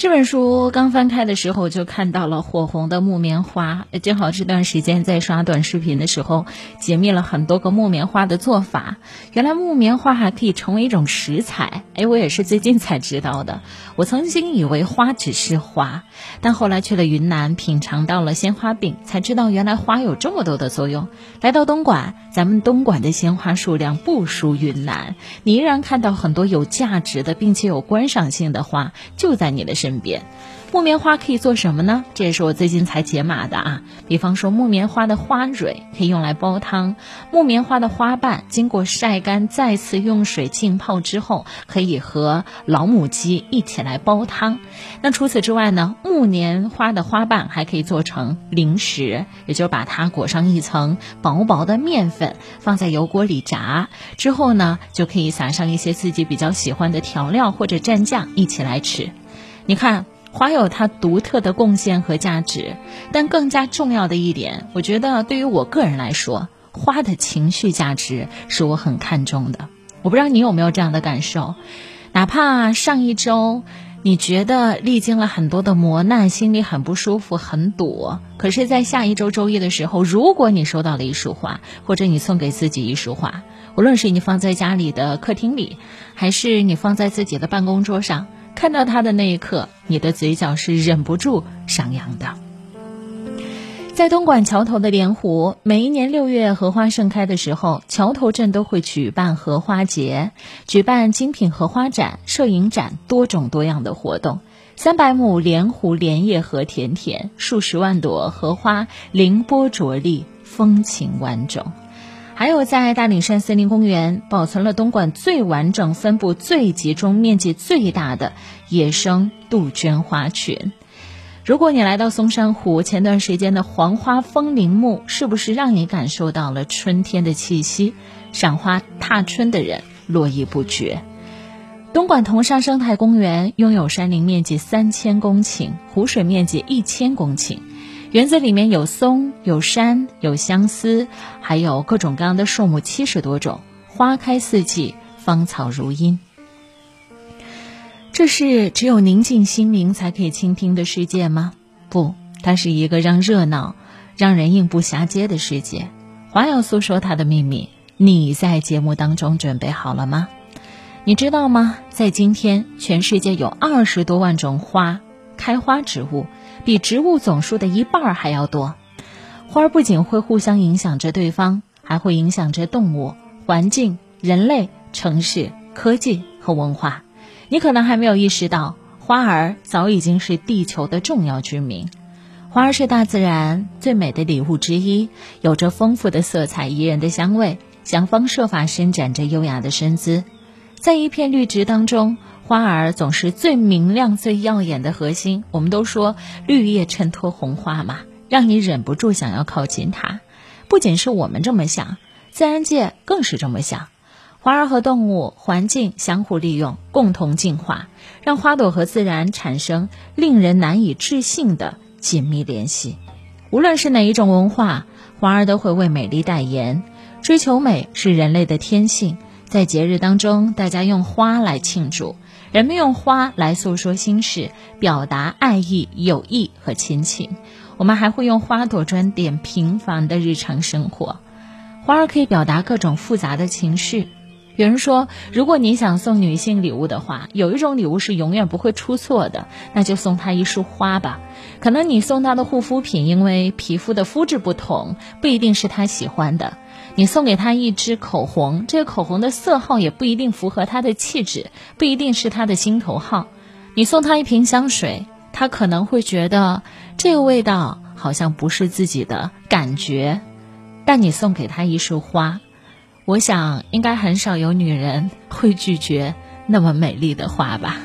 这本书刚翻开的时候，就看到了火红的木棉花。正好这段时间在刷短视频的时候，解密了很多个木棉花的做法。原来木棉花还可以成为一种食材，哎，我也是最近才知道的。我曾经以为花只是花，但后来去了云南，品尝到了鲜花饼，才知道原来花有这么多的作用。来到东莞，咱们东莞的鲜花数量不输云南，你依然看到很多有价值的并且有观赏性的花就在你的身。身边，木棉花可以做什么呢？这也是我最近才解码的啊。比方说，木棉花的花蕊可以用来煲汤；木棉花的花瓣经过晒干，再次用水浸泡之后，可以和老母鸡一起来煲汤。那除此之外呢？木棉花的花瓣还可以做成零食，也就是把它裹上一层薄薄的面粉，放在油锅里炸之后呢，就可以撒上一些自己比较喜欢的调料或者蘸酱一起来吃。你看，花有它独特的贡献和价值，但更加重要的一点，我觉得对于我个人来说，花的情绪价值是我很看重的。我不知道你有没有这样的感受？哪怕上一周你觉得历经了很多的磨难，心里很不舒服、很堵，可是，在下一周周一的时候，如果你收到了一束花，或者你送给自己一束花，无论是你放在家里的客厅里，还是你放在自己的办公桌上。看到它的那一刻，你的嘴角是忍不住上扬的。在东莞桥头的莲湖，每一年六月荷花盛开的时候，桥头镇都会举办荷花节，举办精品荷花展、摄影展，多种多样的活动。三百亩莲湖莲叶荷田田，数十万朵荷花凌波着丽，风情万种。还有在大岭山森林公园保存了东莞最完整、分布最集中、面积最大的野生杜鹃花群。如果你来到松山湖，前段时间的黄花风铃木是不是让你感受到了春天的气息？赏花踏春的人络绎不绝。东莞同沙生态公园拥有山林面积三千公顷，湖水面积一千公顷。园子里面有松、有山、有相思，还有各种各样的树木，七十多种，花开四季，芳草如茵。这是只有宁静心灵才可以倾听的世界吗？不，它是一个让热闹、让人应不暇接的世界。花要诉说它的秘密，你在节目当中准备好了吗？你知道吗？在今天，全世界有二十多万种花，开花植物。比植物总数的一半还要多，花儿不仅会互相影响着对方，还会影响着动物、环境、人类、城市、科技和文化。你可能还没有意识到，花儿早已经是地球的重要居民。花儿是大自然最美的礼物之一，有着丰富的色彩、宜人的香味，想方设法伸展着优雅的身姿，在一片绿植当中。花儿总是最明亮、最耀眼的核心。我们都说绿叶衬托红花嘛，让你忍不住想要靠近它。不仅是我们这么想，自然界更是这么想。花儿和动物、环境相互利用，共同进化，让花朵和自然产生令人难以置信的紧密联系。无论是哪一种文化，花儿都会为美丽代言。追求美是人类的天性，在节日当中，大家用花来庆祝。人们用花来诉说心事，表达爱意、友谊和亲情。我们还会用花朵装点平凡的日常生活。花儿可以表达各种复杂的情绪。有人说，如果你想送女性礼物的话，有一种礼物是永远不会出错的，那就送她一束花吧。可能你送她的护肤品，因为皮肤的肤质不同，不一定是她喜欢的。你送给他一支口红，这个口红的色号也不一定符合他的气质，不一定是他的心头好。你送他一瓶香水，他可能会觉得这个味道好像不是自己的感觉。但你送给他一束花，我想应该很少有女人会拒绝那么美丽的花吧。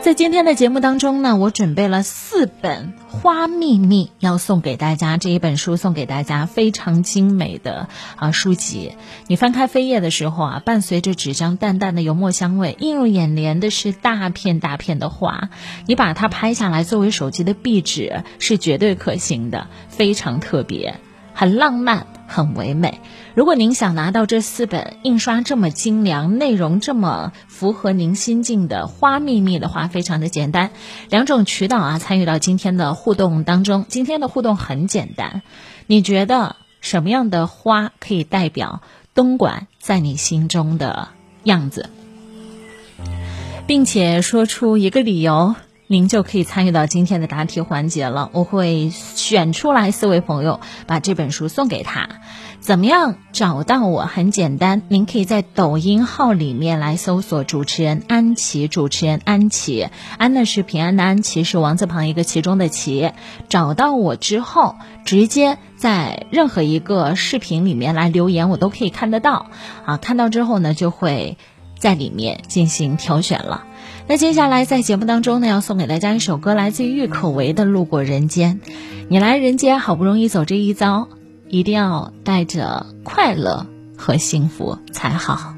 在今天的节目当中呢，我准备了四本《花秘密》要送给大家。这一本书送给大家非常精美的啊书籍。你翻开扉页的时候啊，伴随着纸张淡淡的油墨香味，映入眼帘的是大片大片的花。你把它拍下来作为手机的壁纸是绝对可行的，非常特别，很浪漫，很唯美。如果您想拿到这四本印刷这么精良、内容这么符合您心境的《花秘密》的话，非常的简单，两种渠道啊，参与到今天的互动当中。今天的互动很简单，你觉得什么样的花可以代表东莞在你心中的样子，并且说出一个理由？您就可以参与到今天的答题环节了。我会选出来四位朋友，把这本书送给他。怎么样找到我？很简单，您可以在抖音号里面来搜索主持人安琪，主持人安琪，安呢是平安的安，琪是王字旁一个其中的琪。找到我之后，直接在任何一个视频里面来留言，我都可以看得到。啊，看到之后呢，就会在里面进行挑选了。那接下来在节目当中呢，要送给大家一首歌，来自于郁可唯的《路过人间》。你来人间，好不容易走这一遭，一定要带着快乐和幸福才好。